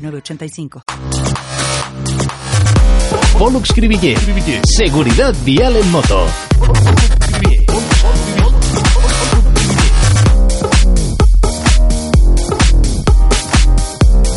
906985. Pollux Cribillé. Seguridad vial en moto.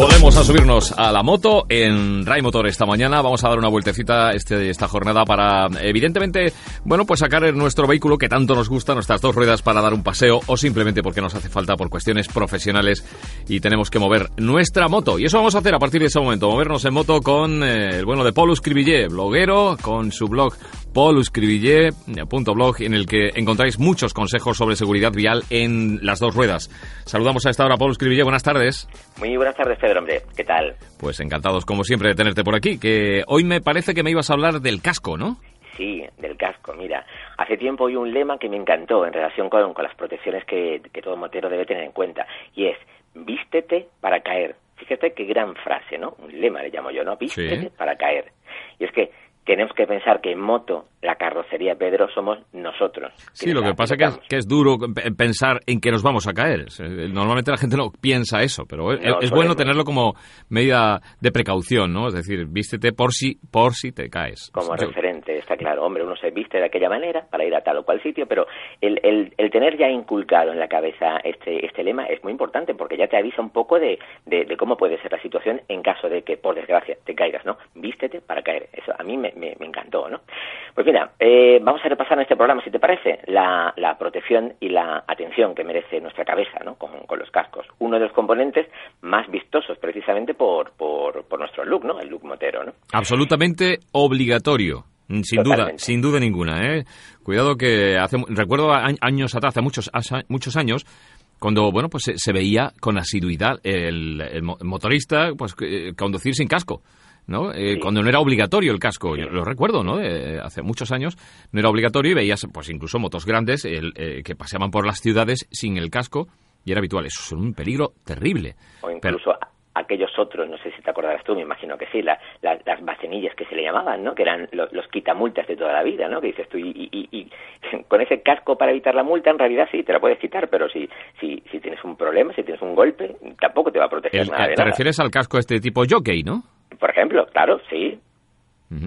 Volvemos a subirnos a la moto en Ray Motor esta mañana. Vamos a dar una vueltecita este, esta jornada para, evidentemente, bueno, pues sacar nuestro vehículo que tanto nos gusta, nuestras dos ruedas para dar un paseo o simplemente porque nos hace falta por cuestiones profesionales y tenemos que mover nuestra moto. Y eso vamos a hacer a partir de ese momento, movernos en moto con eh, el bueno de Paulus Cribillé, bloguero, con su blog pauluscribillé.blog en el que encontráis muchos consejos sobre seguridad vial en las dos ruedas. Saludamos a esta hora, Paulus buenas tardes. Muy buenas tardes, hombre. ¿Qué tal? Pues encantados, como siempre, de tenerte por aquí, que hoy me parece que me ibas a hablar del casco, ¿no? Sí, del casco. Mira, hace tiempo oí un lema que me encantó en relación con, con las protecciones que, que todo motero debe tener en cuenta, y es, vístete para caer. Fíjate qué gran frase, ¿no? Un lema le llamo yo, ¿no? Vístete Sí. para caer. Y es que tenemos que pensar que en moto, la carrocería, Pedro, somos nosotros. Sí, lo que pasa es que es, que es duro pe- pensar en que nos vamos a caer. Eh, Normalmente la gente no piensa eso, pero es, No, es bueno tenerlo como medida de precaución, ¿no? Es decir, vístete por si, por si te caes. como referente, está claro, hombre, uno se viste de aquella manera para ir a tal o cual sitio, pero el, el, el tener ya inculcado en la cabeza este, este lema es muy importante porque ya te avisa un poco de, de, de cómo puede ser la situación en caso de que, por desgracia, te caigas, ¿no? Vístete para caer. Eso a mí me, me, me encantó, ¿no? Pues mira, eh, vamos a repasar en este programa, si te parece, la, la protección y la atención que merece nuestra cabeza, ¿no? Con, con los cascos. Uno de los componentes más vistosos precisamente por, por, por nuestro look, ¿no? El look motero, ¿no? Absolutamente obligatorio. mm, Sin duda, sin duda ninguna, ¿eh? Cuidado que hace, recuerdo a- años atrás, hace muchos, hace muchos años, cuando, bueno, pues se, se veía con asiduidad el, el mo- motorista, pues, eh, conducir sin casco. ¿No? Eh, Sí. Cuando no era obligatorio el casco, yo lo recuerdo, ¿no? Eh, hace muchos años no era obligatorio y veías, pues incluso motos grandes el, eh, que paseaban por las ciudades sin el casco y era habitual. Eso es un peligro terrible. o Pero- incluso a- aquellos otros, no sé si te acordarás tú, me imagino que sí, la- la- las bacenillas que se le llamaban, ¿no? Que eran los, los quitamultas de toda la vida, ¿no? Que dices tú, y, y- y- con ese casco para evitar la multa, en realidad sí, te la puedes quitar, pero si, si, si tienes un problema, si tienes un golpe, tampoco te va a proteger El- nada eh, de te nada. refieres al casco este tipo jockey, ¿no? Por ejemplo, claro, sí. Ese-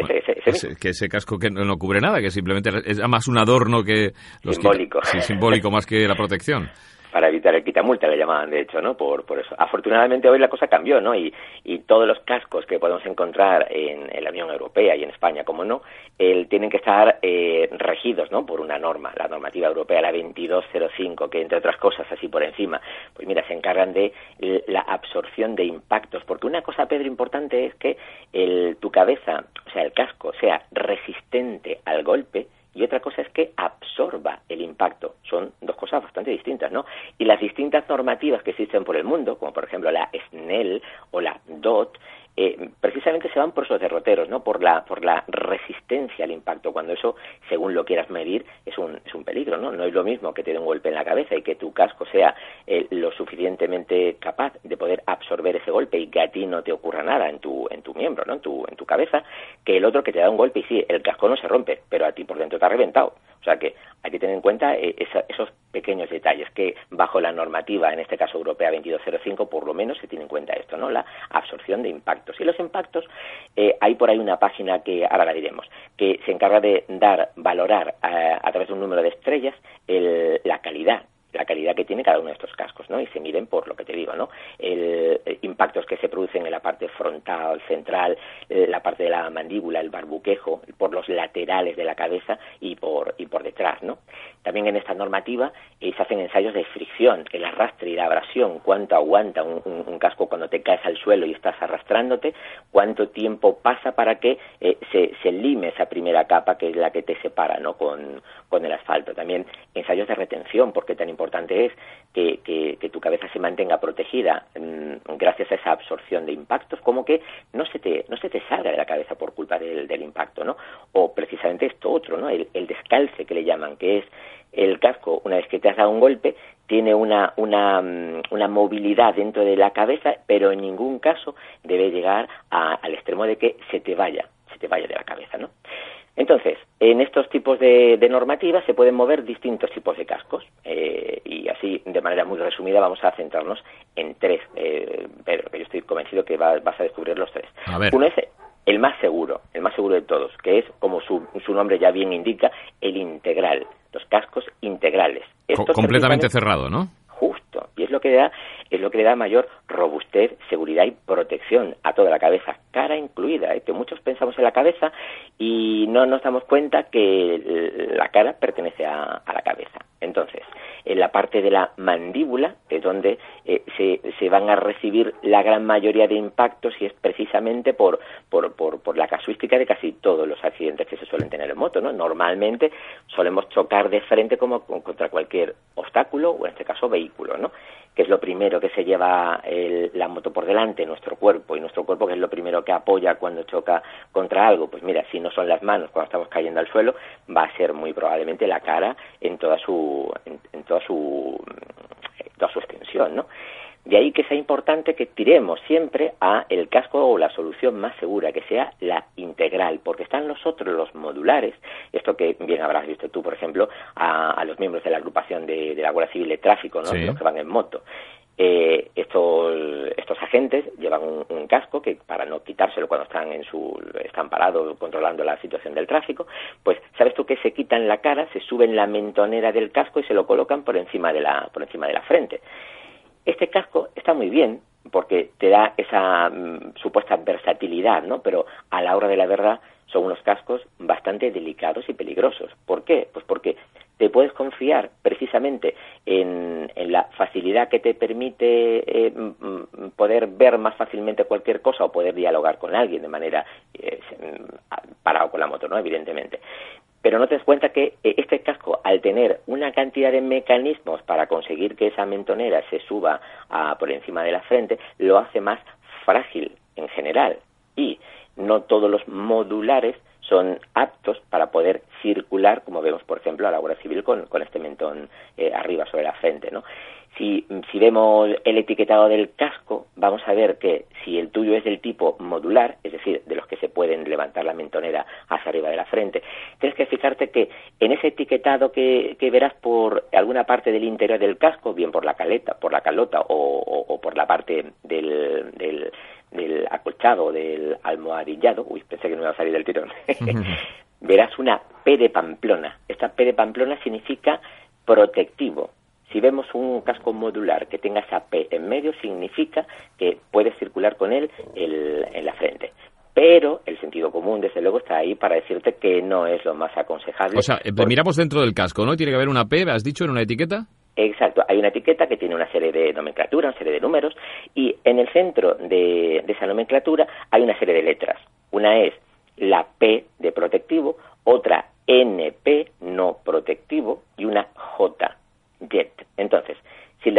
Bueno, ese- ese ese- mismo. que ese casco que no, no cubre nada, que simplemente es más un adorno que... los Simbólico. quita- sí, simbólico más que la protección. Para evitar el quitamulta le llamaban de hecho no por por eso. Afortunadamente hoy la cosa cambió no y, y todos los cascos que podemos encontrar en, en la Unión Europea y en España como no el, tienen que estar eh, regidos no por una norma la normativa europea la 2205 que entre otras cosas así por encima pues mira se encargan de la absorción de impactos porque una cosa Pedro importante es que el, tu cabeza o sea el casco sea resistente al golpe y otra cosa es que absorba el impacto. Son dos cosas bastante distintas, ¿no? Y las distintas normativas que existen por el mundo, como por ejemplo la SNEL o la DOT, eh, precisamente se van por esos derroteros, ¿no? Por la, por la resistencia al impacto, cuando eso, según lo quieras medir, es un, es un peligro, ¿no? No es lo mismo que te dé un golpe en la cabeza y que tu casco sea eh, lo suficientemente capaz de poder absorber ese golpe y que a ti no te ocurra nada en tu, en tu miembro, ¿no? En tu, en tu cabeza, que el otro que te da un golpe y sí, el casco no se rompe, pero a ti por dentro te ha reventado. O sea que hay que tener en cuenta eh, esos pequeños detalles que bajo la en este caso europea 2205, por lo menos se tiene en cuenta esto, ¿no? La absorción de impactos. Y los impactos, eh, hay por ahí una página que ahora la diremos, que se encarga de dar, valorar a, a través de un número de estrellas el- la calidad la calidad que tiene cada uno de estos cascos, ¿no? Y se miden por lo que te digo, ¿no? El, eh, impactos que se producen en la parte frontal, central, eh, la parte de la mandíbula, el barbuquejo, por los laterales de la cabeza y por y por detrás, ¿no? También en esta normativa eh, se hacen ensayos de fricción, el arrastre y la abrasión, cuánto aguanta un, casco cuando te caes al suelo y estás arrastrándote, cuánto tiempo pasa para que eh, se, se lime esa primera capa que es la que te separa, ¿no? Con, con el asfalto. También ensayos de retención, porque tan importante es que, tu cabeza se mantenga protegida mm, gracias a esa absorción de impactos, como que no se te, no se te salga de la cabeza por culpa del, impacto, ¿no? O precisamente esto otro, ¿no? El, el descalce que le llaman, que es el casco, una vez que te has dado un golpe, tiene una, una, mm, una movilidad dentro de la cabeza, pero en ningún caso debe llegar al extremo de que se te vaya, se te vaya de la cabeza, ¿no? Entonces, en estos tipos de, normativas se pueden mover distintos tipos de cascos eh, y así, de manera muy resumida, vamos a centrarnos en tres, eh, Pedro, que yo estoy convencido que vas a descubrir los tres. Uno es el más seguro, el más seguro de todos, que es, como su, su nombre ya bien indica, el integral, los cascos integrales. completamente cerrado, ¿no? Y es lo que da es lo que le da mayor robustez, seguridad y protección a toda la cabeza, cara incluida, ¿eh? que muchos pensamos en la cabeza y no nos damos cuenta que la cara pertenece a, la cabeza. Entonces, en la parte de la mandíbula es donde eh, se, se, van a recibir la gran mayoría de impactos y es precisamente por, por, por, por, la casuística de casi todos los accidentes que se suelen tener en moto. ¿no? Normalmente solemos chocar de frente como contra cualquier obstáculo o en este caso vehículo. Que es lo primero que se lleva la moto por delante, nuestro cuerpo, y nuestro cuerpo que es lo primero que apoya cuando choca contra algo. Pues mira, si no son las manos cuando estamos cayendo al suelo, va a ser muy probablemente la cara en toda su, en toda su, toda su extensión, ¿no? De ahí que sea importante que tiremos siempre a el casco o la solución más segura, que sea la integral, porque están los otros, los modulares, esto que bien habrás visto tú, por ejemplo, a, los miembros de la agrupación de, la Guardia Civil de Tráfico, ¿no? los que van en moto. Eh, estos, estos agentes llevan un, casco que para no quitárselo cuando están en su están parados controlando la situación del tráfico pues sabes tú que se quitan la cara se suben la mentonera del casco y se lo colocan por encima de la por encima de la frente este casco está muy bien porque te da esa mm, supuesta versatilidad, ¿no? Pero a la hora de la verdad son unos cascos bastante delicados y peligrosos. ¿Por qué? Pues porque te puedes confiar precisamente en, la facilidad que te permite eh, mm, mm, poder ver más fácilmente cualquier cosa o poder dialogar con alguien de manera eh, parado con la moto, ¿no? Evidentemente pero no te das cuenta que eh, este casco, al tener una cantidad de mecanismos para conseguir que esa mentonera se suba por encima de la frente, lo hace más frágil en general. Y no todos los modulares son aptos para poder circular, como vemos, por ejemplo, a la Guardia Civil con, este mentón eh, arriba sobre la frente, ¿no? Si, si, vemos el etiquetado del casco, vamos a ver que si el tuyo es del tipo modular, es decir, de los que se pueden levantar la mentonera hacia arriba de la frente, tienes que fijarte que en ese etiquetado que, que verás por alguna parte del interior del casco, bien por la caleta, por la calota o, o, por la parte del, del, del acolchado, del almohadillado, uy, pensé que no iba a salir del tirón, verás una P de Pamplona. Esta P de Pamplona significa protectivo si vemos un casco modular que tenga esa P en medio, significa que puedes circular con él en la frente. Pero el sentido común, desde luego, está ahí para decirte que no es lo más aconsejable. O sea, eh, miramos dentro del casco, ¿no? Tiene que haber una P, ¿has dicho, en una etiqueta? Exacto, hay una etiqueta que tiene una serie de nomenclatura, una serie de números, y en el centro de, de esa nomenclatura hay una serie de letras. Una es la P de protectivo, otra NP no protectivo y una J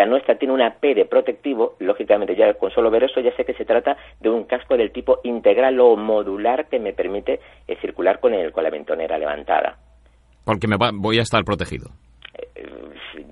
la nuestra tiene una P de protectivo, lógicamente ya con solo ver eso ya sé que se trata de un casco del tipo integral o modular que me permite eh, circular con, el, con la ventonera levantada. Porque me voy a estar protegido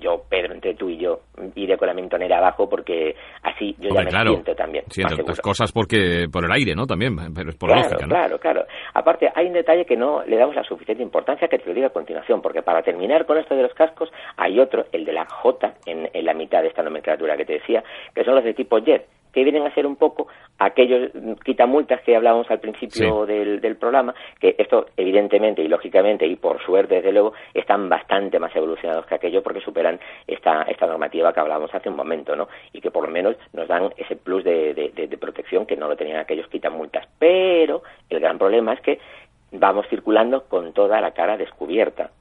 yo, Pedro, entre tú y yo, iré con la mentonera abajo porque así yo ya me siento también. Sí, entre otras cosas porque por el aire, ¿no? También, pero es por claro, lógica, ¿no? Claro, claro. Aparte, hay un detalle que no le damos la suficiente importancia que te lo digo a continuación, porque para terminar con esto de los cascos, hay otro, el de la J, en, en la mitad de esta nomenclatura que te decía, que son los de tipo jet que vienen a ser un poco aquellos quitamultas que hablábamos al principio del, del, programa, que esto evidentemente y lógicamente y por suerte desde luego están bastante más evolucionados que aquello porque superan esta, esta normativa que hablábamos hace un momento, ¿no? Y que por lo menos nos dan ese plus de, de protección que no lo tenían aquellos quitamultas. Pero el gran problema es que vamos circulando con toda la cara descubierta.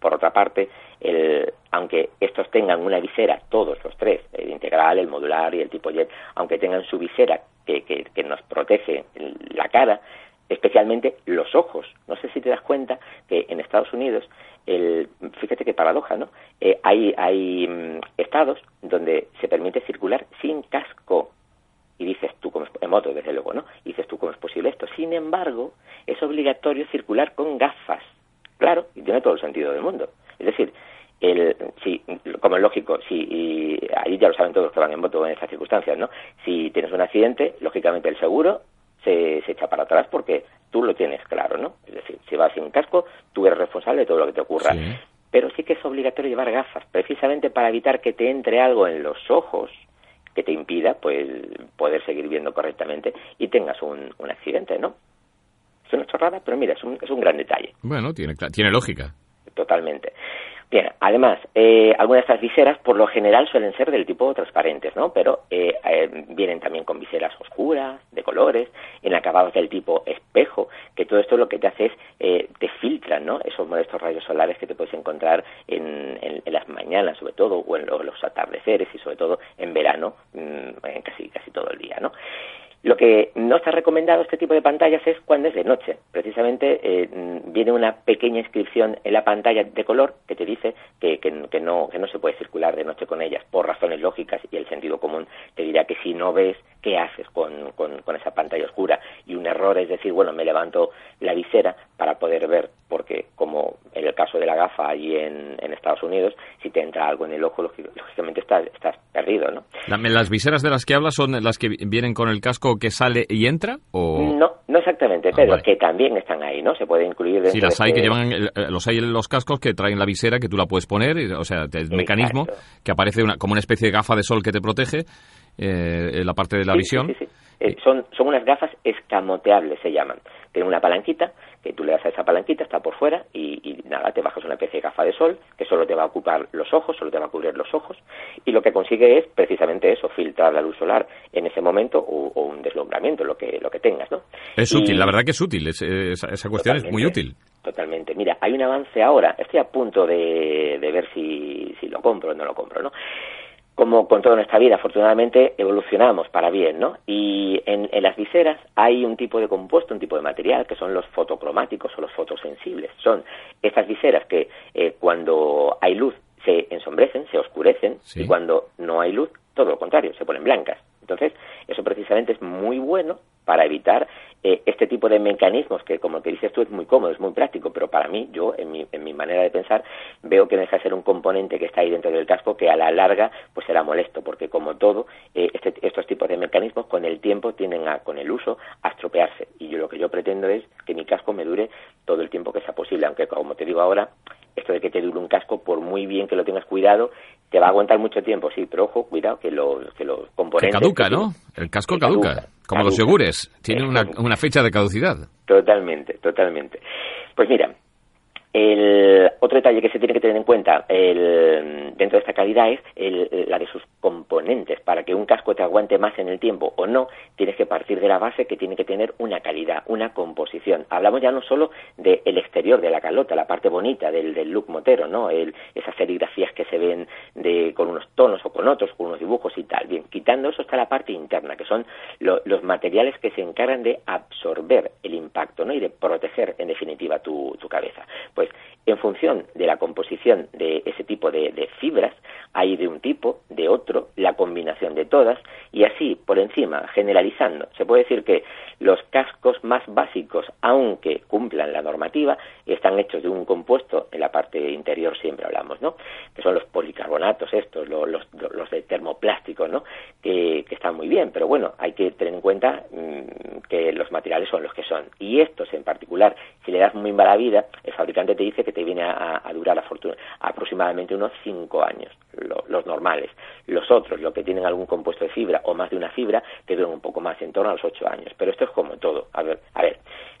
Por otra parte, el, aunque estos tengan una visera, todos los tres, el integral, el modular y el tipo jet, aunque tengan su visera que, que, nos protege la cara, especialmente los ojos. No sé si te das cuenta que en Estados Unidos, el, fíjate qué paradoja, ¿no? Eh, hay, hay mm, estados donde se permite circular sin casco. Y dices tú, como es, en moto, desde luego, ¿no? Y dices tú, ¿cómo es posible esto? Sin embargo, es obligatorio circular con gafas. Claro, y tiene todo el sentido del mundo. Es decir, el, si, como es lógico, si, y ahí ya lo saben todos los que van en moto en estas circunstancias, ¿no? Si tienes un accidente, lógicamente el seguro se, se, echa para atrás porque tú lo tienes claro, ¿no? Es decir, si vas sin casco, tú eres responsable de todo lo que te ocurra. Sí. Pero sí que es obligatorio llevar gafas, precisamente para evitar que te entre algo en los ojos que te impida pues poder seguir viendo correctamente y tengas un, un accidente, ¿no? Es una chorrada, pero mira, es un, es un gran detalle. Bueno, tiene, tiene lógica. Totalmente. Bien, además, eh, algunas de estas viseras por lo general suelen ser del tipo transparentes, ¿no? Pero eh, eh, vienen también con viseras oscuras, de colores, en acabados del tipo espejo, que todo esto lo que te hace es, eh, te filtran, ¿no? Esos modestos rayos solares que te puedes encontrar en, en, en las mañanas, sobre todo, o en los, los, atardeceres, y sobre todo en verano, mmm, en casi, casi todo el día, ¿no? Lo que no está recomendado este tipo de pantallas es cuando es de noche. Precisamente eh, viene una pequeña inscripción en la pantalla de color que te dice que, que, que, no, que no se puede circular de noche con ellas por razones lógicas y el sentido común te dirá que si no ves, ¿qué haces con, con, con esa pantalla oscura? Y un error es decir, bueno, me levanto la visera para poder ver, porque como en el caso de la gafa allí en, en Estados Unidos, si te entra algo en el ojo, lógicamente estás, estás perdido, ¿no? ¿Las viseras de las que hablas son las que vienen con el casco que sale y entra? O... No, no exactamente, ah, pero vale. que también están ahí, ¿no? Se puede incluir dentro Sí, las hay de que llevan, los hay en los cascos que traen la visera que tú la puedes poner, o sea, el Exacto. mecanismo que aparece una, como una especie de gafa de sol que te protege eh, en la parte de la sí, visión. Sí, sí, eh, son, son unas gafas escamoteables, se llaman. Tienen una palanquita, que tú le das a esa palanquita, está por fuera, y, y, nada, te bajas una especie de gafa de sol, que solo te va a ocupar los ojos, solo te va a cubrir los ojos, y lo que consigue es precisamente eso, filtrar la luz solar en ese momento, o, o un deslumbramiento, lo que, lo que tengas, ¿no? Es y, útil, la verdad que es útil, es, esa, esa, cuestión es muy útil. Totalmente. Mira, hay un avance ahora, estoy a punto de, de ver si, si lo compro o no lo compro, ¿no? Como con toda nuestra vida, afortunadamente evolucionamos para bien, ¿no? Y en, en, las viseras hay un tipo de compuesto, un tipo de material, que son los fotocromáticos o los fotosensibles. Son estas viseras que eh, cuando hay luz se ensombrecen, se oscurecen, sí. y cuando no hay luz, todo lo contrario, se ponen blancas. Entonces, eso precisamente es muy bueno para evitar eh, este tipo de mecanismos que, como que dices tú, es muy cómodo, es muy práctico, pero para mí, yo, en mi, en mi manera de pensar, veo que deja de ser un componente que está ahí dentro del casco que a la larga pues será molesto, porque como todo, eh, este, estos tipos de mecanismos con el tiempo tienden a, con el uso, a estropearse. Y yo lo que yo pretendo es que mi casco me dure todo el tiempo que sea posible, aunque como te digo ahora, esto de que te dure un casco, por muy bien que lo tengas cuidado, te va a aguantar mucho tiempo, sí, pero ojo, cuidado que los, que los componentes... Que caduca, ¿no? El casco caduca, como los yogures, tiene una, una fecha de caducidad. Totalmente, totalmente. Pues mira, el otro detalle que se tiene que tener en cuenta el, dentro de esta calidad es el, la de sus componentes. Para que un casco te aguante más en el tiempo o no, tienes que partir de la base que tiene que tener una calidad, una composición. Hablamos ya no solo del de exterior de la calota, la parte bonita del, del look motero, ¿no? El, esas serigrafías que se ven de, con unos tonos o con otros, con unos dibujos y tal. Bien, quitando eso está la parte interna, que son lo, los materiales que se encargan de absorber el impacto, ¿no? Y de proteger, en definitiva, tu cabeza. Pues en función de la composición de ese tipo de, fibras, hay de un tipo, de otro, la combinación de todas, y así, por encima, generalizando, se puede decir que los cascos más básicos, aunque cumplan la normativa, están hechos de un compuesto, en la parte interior siempre hablamos, ¿no? Que son los policarbonatos estos, los, los, los de termoplástico, ¿no? Que, que, están muy bien, pero bueno, hay que tener en cuenta mmm, que los materiales son los que son. Y estos en particular, si le das muy mala vida, el fabricante te dice que te viene a, durar a fortuna, aproximadamente unos 5 años, lo, los normales. Los otros, los que tienen algún compuesto de fibra o más de una fibra, te duran un poco más, en torno a los 8 años. Pero esto es como todo. A ver, a ver,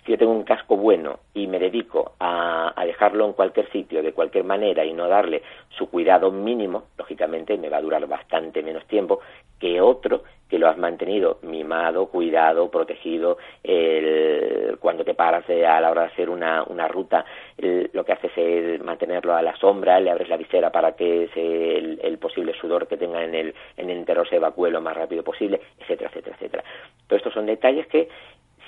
si yo tengo un casco bueno y me dedico a, dejarlo en cualquier sitio, de cualquier manera, y no darle su cuidado mínimo, lógicamente me va a durar bastante menos tiempo que otro que lo has mantenido mimado, cuidado, protegido, el, cuando te paras a la hora de hacer una, ruta, lo que haces es mantenerlo a la sombra, le abres la visera para que se, el, posible sudor que tenga en el, en el interior se evacúe lo más rápido posible, etcétera, etcétera, etcétera. Todos estos son detalles que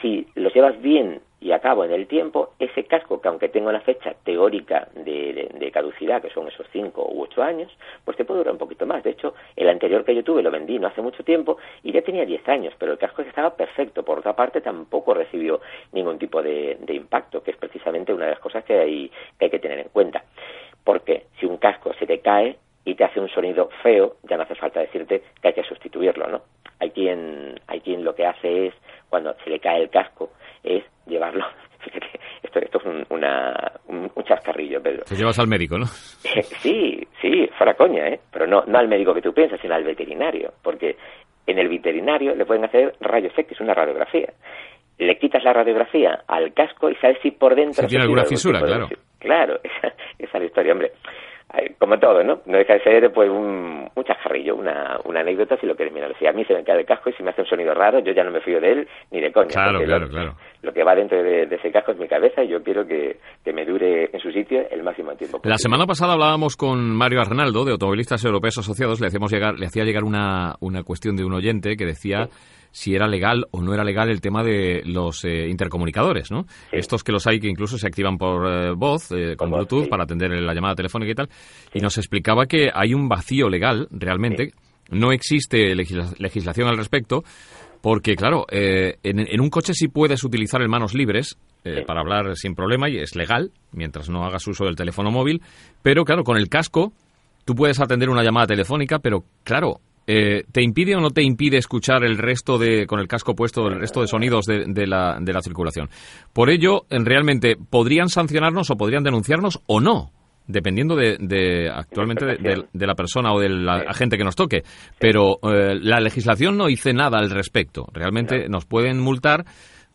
si los llevas bien y acabo en el tiempo, ese casco, que aunque tenga una fecha teórica de, caducidad, que son esos 5 u 8 años, pues te puede durar un poquito más. De hecho, el anterior que yo tuve lo vendí no hace mucho tiempo y ya tenía 10 años, pero el casco estaba perfecto. Por otra parte, tampoco recibió ningún tipo de, impacto, que es precisamente una de las cosas que hay, que hay que tener en cuenta. Porque si un casco se te cae, y te hace un sonido feo, ya no hace falta decirte que hay que sustituirlo, ¿no? Hay quien, hay quien lo que hace es, cuando se le cae el casco, es llevarlo. esto, esto es un, una, un, chascarrillo, Pedro. Te llevas al médico, ¿no? sí, sí, fuera coña, ¿eh? Pero no, no al médico que tú piensas, sino al veterinario, porque en el veterinario le pueden hacer rayos X, una radiografía. Le quitas la radiografía al casco y sabes si por dentro... Si tiene alguna fisura, claro. Claro, esa, esa es la historia, hombre como todo, ¿no? No deja de ser pues un, un chascarrillo, una, una anécdota si lo quieres mirar. Si a mí se me cae el casco y si me hace un sonido raro, yo ya no me fío de él ni de coña. Claro, claro, claro. Lo que va dentro de, ese casco es mi cabeza y yo quiero que, que, me dure en su sitio el máximo tiempo posible. La semana pasada hablábamos con Mario Arnaldo, de Automovilistas Europeos Asociados, le, hacíamos llegar, le hacía llegar una, una cuestión de un oyente que decía si era legal o no era legal el tema de los eh, intercomunicadores, ¿no? Estos que los hay que incluso se activan por eh, voz, eh, con, Bluetooth, para atender la llamada telefónica y tal. Y nos explicaba que hay un vacío legal, realmente. No existe legislación al respecto. Porque, claro, en, un coche sí puedes utilizar el manos libres para hablar sin problema y es legal, mientras no hagas uso del teléfono móvil. Pero, claro, con el casco tú puedes atender una llamada telefónica, pero, claro, eh, ¿Te impide o no te impide escuchar el resto de, con el casco puesto, el resto de sonidos de, la, de la circulación? Por ello, realmente, ¿podrían sancionarnos o podrían denunciarnos o no? dependiendo de, actualmente de, la persona o del agente que nos toque. Pero eh, la legislación no dice nada al respecto. Realmente nos pueden multar,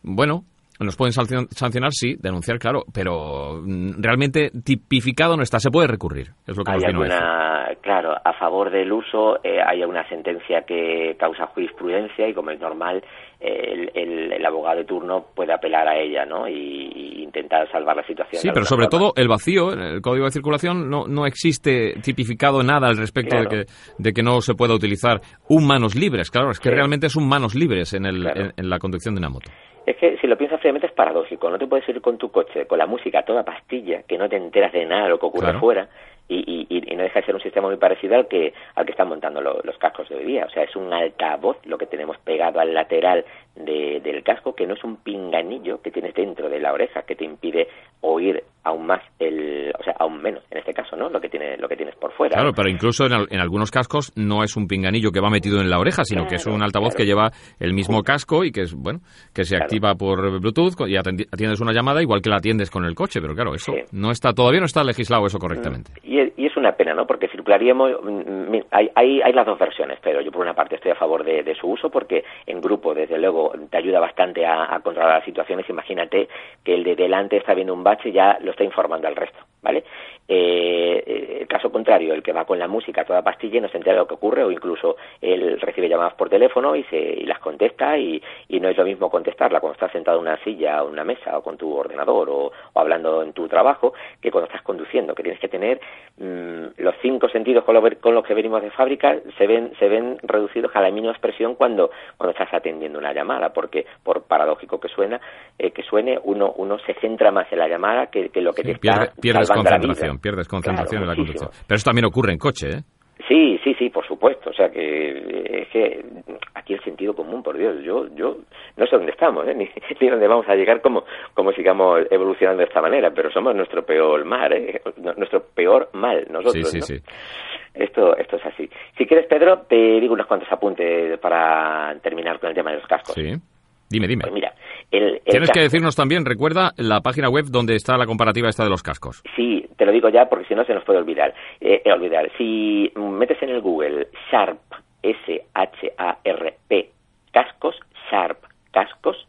bueno, nos pueden sancionar, sí, denunciar, claro, pero mm, realmente tipificado no está, se puede recurrir, es lo que hay alguna, Claro, a favor del uso eh, hay una sentencia que causa jurisprudencia y como es normal, el, el, abogado de turno puede apelar a ella, ¿no? Y, intentar salvar la situación. Sí, pero sobre todo el vacío, el código de circulación no, no existe tipificado nada al respecto de, que, de que no se pueda utilizar un manos libres, claro, es que realmente es un manos libres en, el, en la conducción de una moto. Es que si lo piensas fríamente es paradójico. No te puedes ir con tu coche, con la música toda pastilla, que no te enteras de nada de lo que ocurre afuera, y, y, no deja de ser un sistema muy parecido al que, al que están montando los cascos de hoy día. O sea, es un altavoz lo que tenemos pegado al lateral del casco, que no es un pinganillo que tienes dentro de la oreja que te impide oír aún más el, o sea, aún menos en este caso, ¿no? Lo que tiene, lo que tienes por fuera. Claro, pero incluso en, algunos cascos no es un pinganillo que va metido en la oreja, sino que es un altavoz que lleva el mismo casco y que es, bueno, que se activa por Bluetooth y atiendes una llamada igual que la atiendes con el coche, pero claro, eso no está, todavía no está legislado eso correctamente. Y, una pena, ¿no? Porque circularíamos, mm, mm, hay, hay, hay las dos versiones, pero yo por una parte estoy a favor de, de su uso porque en grupo, desde luego, te ayuda bastante a, controlar las situaciones. Imagínate que el de delante está viendo un bache y ya lo está informando al resto, ¿vale? Eh, el caso contrario, el que va con la música a toda pastilla y no se entera de lo que ocurre o incluso él recibe llamadas por teléfono y, se, y las contesta y, no es lo mismo contestarla cuando estás sentado en una silla o una mesa o con tu ordenador o, hablando en tu trabajo que cuando estás conduciendo, que tienes que tener mm, los cinco sentidos con, con los que venimos de fábrica se ven, se ven reducidos a la mínima expresión cuando, cuando estás atendiendo una llamada, porque por paradójico que suena, eh, que suene, uno, uno se centra más en la llamada que, que lo que te está pierdes concentración, pierdes concentración en la conducción. Pero eso también ocurre en coche, ¿eh? Sí, sí, sí, por supuesto. O sea que es que aquí el sentido común, por Dios, yo, yo no sé dónde estamos, ¿eh? ni, ni dónde vamos a llegar como, como sigamos evolucionando de esta manera, pero somos nuestro peor mal, ¿eh? nuestro peor mal nosotros. Sí, sí, sí. Esto, esto es así. Si quieres, Pedro, te digo unos cuantos apuntes para terminar con el tema de los cascos. Sí. Dime, dime. Pues mira, Tienes que decirnos también, recuerda la página web donde está la comparativa esta de los cascos. Sí, te lo digo ya porque si no se nos puede olvidar. Eh, eh olvidar. Si metes en el Google Sharp, S-H-A-R-P, cascos, Sharp, cascos,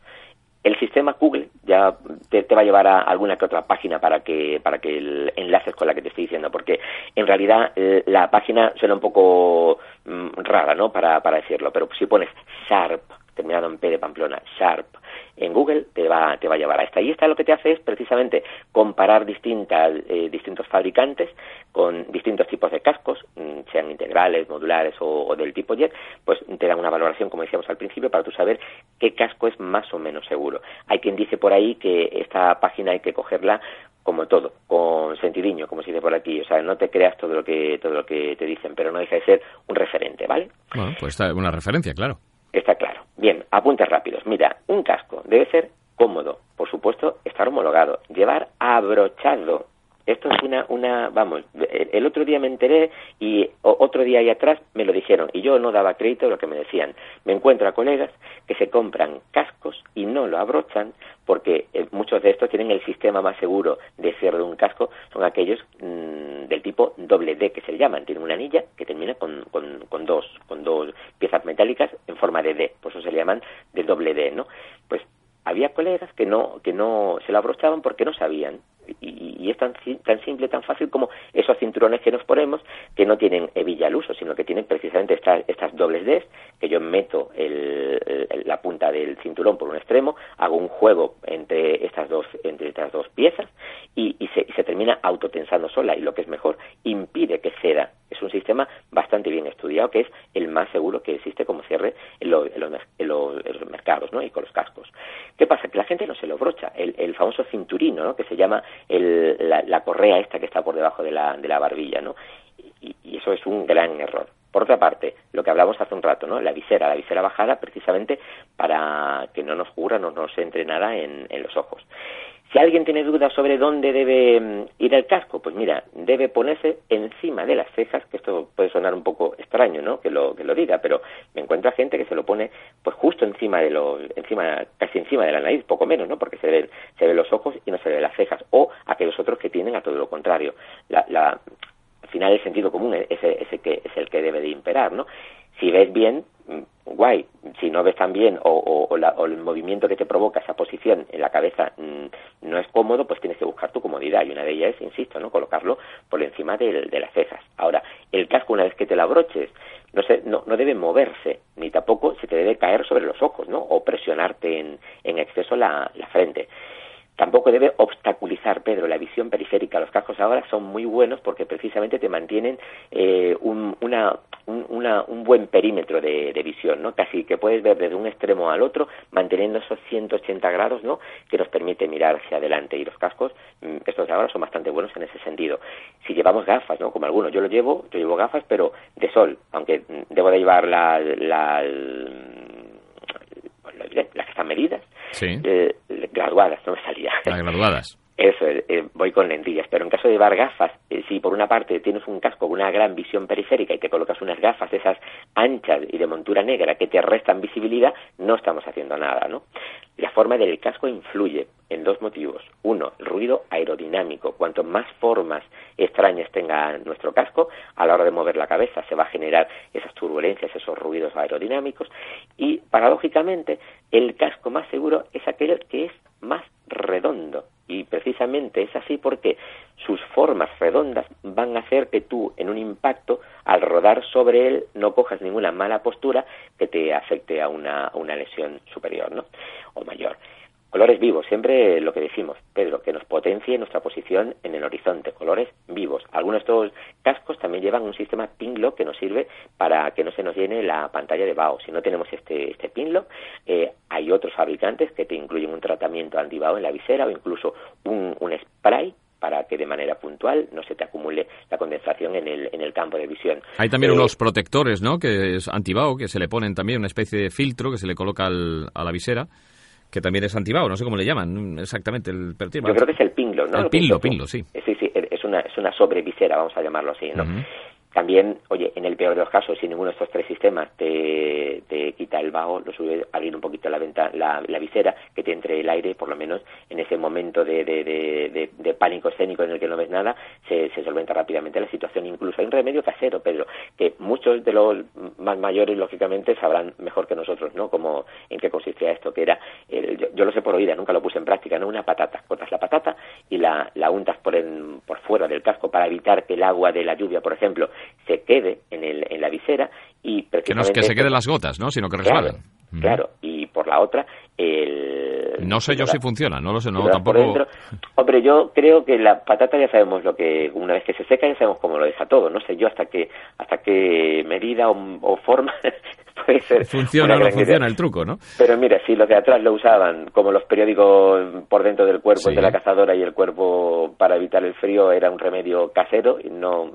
el sistema Google ya te, va a llevar a alguna que otra página para que para que el, enlaces con la que te estoy diciendo porque en realidad eh, la página suena un poco mm, rara no para, para decirlo pero si pones sharp terminado en P de Pamplona, Sharp, en Google te va, te va a llevar a esta. Y esta lo que te hace es precisamente comparar distintas, eh, distintos fabricantes con distintos tipos de cascos, mm, sean integrales, modulares o, del tipo jet, pues te dan una valoración, como decíamos al principio, para tú saber qué casco es más o menos seguro. Hay quien dice por ahí que esta página hay que cogerla como todo, con sentidiño, como se dice por aquí. O sea, no te creas todo lo que todo lo que te dicen, pero no deja de ser un referente, ¿vale? Bueno, pues una referencia, claro. Está claro. Bien, apuntes rápidos. Mira, un casco debe ser cómodo, por supuesto, estar homologado, llevar abrochado esto es una, una, vamos, el otro día me enteré y otro día ahí atrás me lo dijeron y yo no daba crédito a lo que me decían. Me encuentro a colegas que se compran cascos y no lo abrochan porque eh, muchos de estos tienen el sistema más seguro de cierre de un casco, son aquellos mm, del tipo doble D que se llaman, tienen una anilla que termina con, con, con, dos, con dos piezas metálicas en forma de D, por eso se le llaman de doble D, ¿no? Pues había colegas que no, que no se lo abrochaban porque no sabían y, es tan, tan simple, tan fácil como esos cinturones que nos ponemos, que no tienen hebilla al uso, sino que tienen precisamente estas, estas dobles Ds, que yo meto la punta del cinturón por un extremo, hago un juego entre estas dos, entre estas dos piezas y, se, se termina autotensando sola y lo que es mejor, impide que ceda. Es un sistema bastante bien estudiado, que es el más seguro que existe como cierre en, los, mercados ¿no? y con los cascos. ¿Qué pasa? Que la gente no se lo brocha. El, famoso cinturino, ¿no? que se llama el, la, correa esta que está por debajo de la, de la barbilla, ¿no? Y, eso es un gran error. Por otra parte, lo que hablamos hace un rato, ¿no? La visera, la visera bajada precisamente para que no nos cubra, no nos entre nada en, en los ojos. Si alguien tiene dudas sobre dónde debe mm, ir el casco, pues mira, debe ponerse encima de las cejas, que esto puede sonar un poco extraño, ¿no? Que lo que lo diga, pero me encuentro gente que se lo pone pues justo encima de los encima casi encima de la nariz, poco menos, ¿no? Porque se ven se ven los ojos y no se ven las cejas o aquellos otros que tienen a todo lo contrario. La, la al final el sentido común es, ese que es el que debe de imperar, ¿no? Si ves bien, guay. Si no ves tan bien o, el movimiento que te provoca esa posición en la cabeza mm, no es cómodo, pues tienes que buscar tu comodidad. Y una de ellas insisto, ¿no? colocarlo por encima de, las cejas. Ahora, el casco, una vez que te lo abroches, no, se, no, debe moverse, ni tampoco se te debe caer sobre los ojos, ¿no? O presionarte en, en exceso la, la frente. Tampoco debe obstaculizar, Pedro, la visión periférica. Los cascos ahora son muy buenos porque precisamente te mantienen eh, un, una, un, buen perímetro de, visión, ¿no? Casi que puedes ver desde un extremo al otro, manteniendo esos 180 grados, ¿no? Que nos permite mirar hacia adelante. Y los cascos, mm, estos de ahora, son bastante buenos en ese sentido. Si llevamos gafas, ¿no? Como algunos, yo lo llevo, yo llevo gafas, pero de sol, aunque mm, debo de llevar la, la, las que están medidas, sí. Eh, graduadas, no me salía. Las graduadas. Eso, eh, voy con lentillas, pero en caso de llevar gafas, eh, si por una parte tienes un casco con una gran visión periférica y te colocas unas gafas esas anchas y de montura negra que te restan visibilidad, no estamos haciendo nada, ¿no? La forma del casco influye en dos motivos. Uno, el ruido aerodinámico. Cuanto más formas extrañas tenga nuestro casco, a la hora de mover la cabeza se va a generar esas turbulencias, esos ruidos aerodinámicos. Y, paradójicamente, el casco más seguro es aquel que es más redondo. Y precisamente es así porque sus formas redondas van a hacer que tú en un impacto, al rodar sobre él, no cojas ninguna mala postura que te afecte a una, una lesión superior ¿no? o mayor. Colores vivos, siempre lo que decimos, Pedro, que nos potencie nuestra posición en el horizonte, colores vivos. Algunos de estos cascos también llevan un sistema pinlock que nos sirve para que no se nos llene la pantalla de BAO. Si no tenemos este, este pinlock, eh, hay otros fabricantes que te incluyen un tratamiento antibao en la visera o incluso un, un spray para que de manera puntual no se te acumule la condensación en el, en el campo de visión. Hay también eh, unos protectores, ¿no?, que es antibao, que se le ponen también una especie de filtro que se le coloca a la visera que también es antibao, no sé cómo le llaman exactamente. El, Yo creo que es el pinlo, ¿no? El pinlo, pinlo, sí. Sí, sí, es una, es una sobrevisera, vamos a llamarlo así, ¿no? También, oye, en el peor de los casos, si ninguno de estos tres sistemas te, te quita el vago, lo sube abrir un poquito la, venta, la, visera, que te entre el aire, por lo menos en ese momento de, de, de, pánico escénico en el que no ves nada, se, se, solventa rápidamente la situación. Incluso hay un remedio casero, Pedro, que muchos de los más mayores, lógicamente, sabrán mejor que nosotros, ¿no? Como, en qué consistía esto, que era, yo, lo sé por oída, nunca lo puse en práctica, ¿no? Una patata. Cortas la patata y la, la untas por, por fuera del casco para evitar que el agua de la lluvia, por ejemplo, se quede en, el, en la visera y Que no es que se queden las gotas, ¿no? Sino que resbalen. Claro, y por la otra, el, no sé yo si funciona, no lo sé, no tampoco. Hombre, yo creo que la patata ya sabemos lo que una vez que se seca ya sabemos cómo lo deja todo. No sé yo hasta qué hasta qué medida o, forma puede ser. Funciona o no funciona el truco, ¿no? Pero mira, si los de atrás lo usaban como los periódicos por dentro del cuerpo de la cazadora y el cuerpo para evitar el frío era un remedio casero y no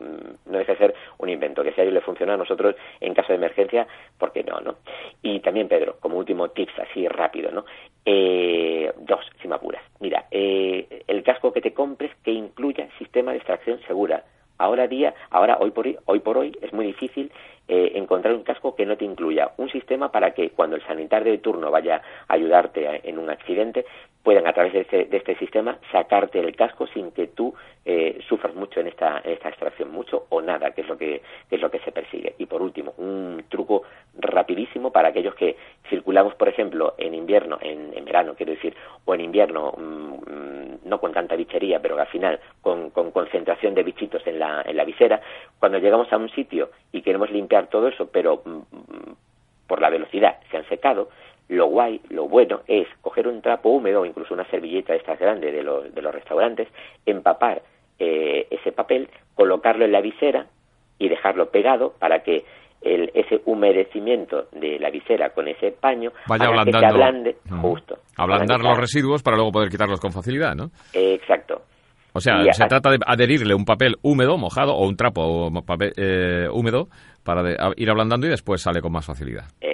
no deja de ser un invento que si a ellos le funciona a nosotros en caso de emergencia, ¿por qué no, no? Y también Pedro, como último tips así rápido, ¿no? Eh, dos, si me apuras. Mira, eh, el casco que te compres que incluya sistema de extracción segura. Ahora día, ahora hoy por hoy, hoy por hoy es muy difícil eh, encontrar un casco que no te incluya un sistema para que cuando el sanitario de turno vaya a ayudarte en un accidente puedan a través de este, de este sistema sacarte el casco sin que tú eh, sufras mucho en esta, en esta extracción, mucho o nada, que es lo que, es lo que se persigue. Y por último, un truco rapidísimo para aquellos que circulamos, por ejemplo, en invierno, en, en verano, quiero decir, o en invierno, mm, no con tanta bichería, pero al final con, con concentración de bichitos en la, en la visera, cuando llegamos a un sitio y queremos limpiar todo eso, pero mm, por la velocidad se han secado, lo guay, lo bueno es coger un trapo húmedo o incluso una servilleta de estas grandes de los, de los restaurantes, empapar eh, ese papel, colocarlo en la visera y dejarlo pegado para que el, ese humedecimiento de la visera con ese paño vaya ablandando, que se ablande justo. Ablandar los residuos para luego poder quitarlos con facilidad, ¿no? exacto. O sea, se trata de adherirle un papel húmedo, mojado, o un trapo o papel, eh, húmedo para ir ablandando y después sale con más facilidad. Exacto,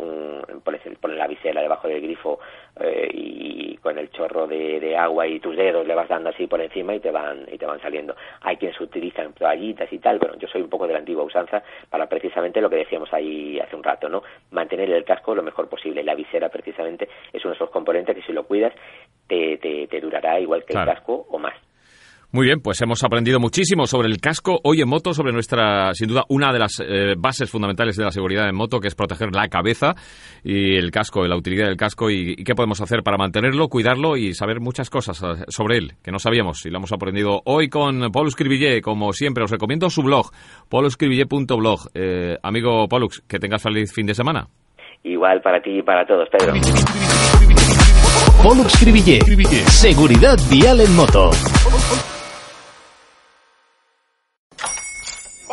un, pones, la visera debajo del grifo eh, y con el chorro de, agua y tus dedos le vas dando así por encima y te van y te van saliendo. Hay quienes utilizan toallitas y tal, bueno, yo soy un poco de la antigua usanza para precisamente lo que decíamos ahí hace un rato, ¿no? Mantener el casco lo mejor posible. La visera precisamente es uno de esos componentes que si lo cuidas te, te, durará igual que el casco o más. Muy bien, pues hemos aprendido muchísimo sobre el casco hoy en moto, sobre nuestra, sin duda, una de las eh, bases fundamentales de la seguridad en moto, que es proteger la cabeza y el casco, la utilidad del casco y, qué podemos hacer para mantenerlo, cuidarlo y saber muchas cosas eh, sobre él que no sabíamos y lo hemos aprendido hoy con Paulus Cribillé, como siempre. Os recomiendo su blog, pauluscribillé.blog. Eh, amigo Paulus, que tengas feliz fin de semana. Igual para ti y para todos, Pedro. Pollux Cribillé. Seguridad vial en moto.